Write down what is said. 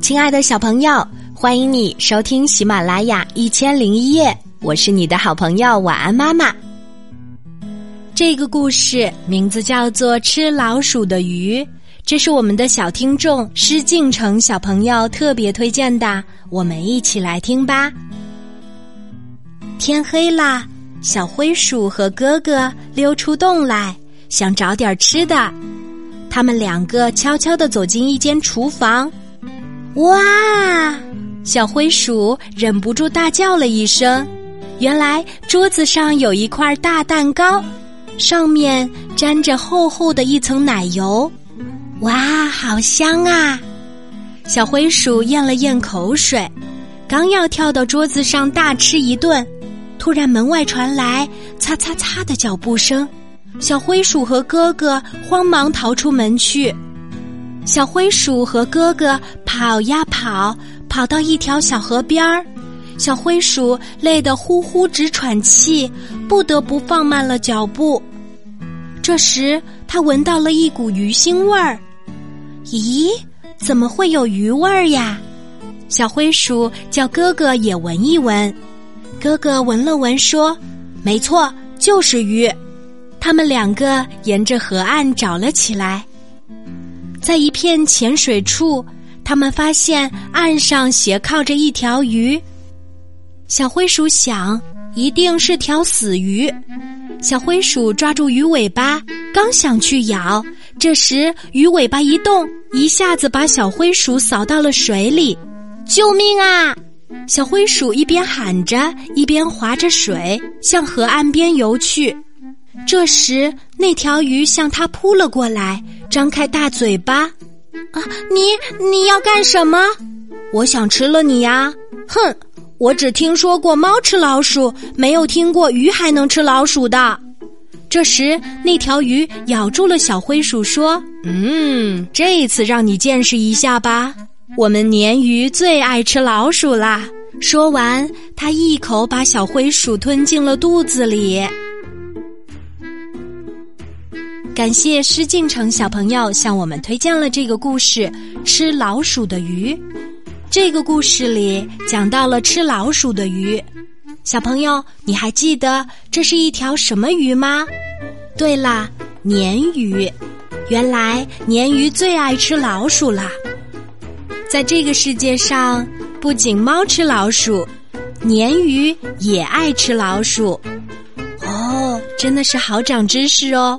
亲爱的小朋友，欢迎你收听喜马拉雅一千零一夜，我是你的好朋友晚安妈妈。这个故事名字叫做《吃老鼠的鱼》，这是我们的小听众施敬成小朋友特别推荐的，我们一起来听吧。天黑啦，小灰鼠和哥哥溜出洞来，想找点吃的。他们两个悄悄地走进一间厨房。哇！小灰鼠忍不住大叫了一声。原来桌子上有一块大蛋糕，上面沾着厚厚的一层奶油。哇，好香啊！小灰鼠咽了咽口水，刚要跳到桌子上大吃一顿，突然门外传来擦擦擦的脚步声。小灰鼠和哥哥慌忙逃出门去。小灰鼠和哥哥跑呀跑，跑到一条小河边儿。小灰鼠累得呼呼直喘气，不得不放慢了脚步。这时，他闻到了一股鱼腥味儿。咦，怎么会有鱼味儿呀？小灰鼠叫哥哥也闻一闻。哥哥闻了闻，说：“没错，就是鱼。”他们两个沿着河岸找了起来。在一片浅水处，他们发现岸上斜靠着一条鱼。小灰鼠想，一定是条死鱼。小灰鼠抓住鱼尾巴，刚想去咬，这时鱼尾巴一动，一下子把小灰鼠扫到了水里。救命啊！小灰鼠一边喊着，一边划着水向河岸边游去。这时，那条鱼向它扑了过来。张开大嘴巴，啊！你你要干什么？我想吃了你呀！哼！我只听说过猫吃老鼠，没有听过鱼还能吃老鼠的。这时，那条鱼咬住了小灰鼠，说：“嗯，这次让你见识一下吧。我们鲶鱼最爱吃老鼠啦。”说完，它一口把小灰鼠吞进了肚子里。感谢施敬成小朋友向我们推荐了这个故事《吃老鼠的鱼》。这个故事里讲到了吃老鼠的鱼。小朋友，你还记得这是一条什么鱼吗？对啦，鲶鱼。原来鲶鱼最爱吃老鼠啦。在这个世界上，不仅猫吃老鼠，鲶鱼也爱吃老鼠。哦，真的是好长知识哦。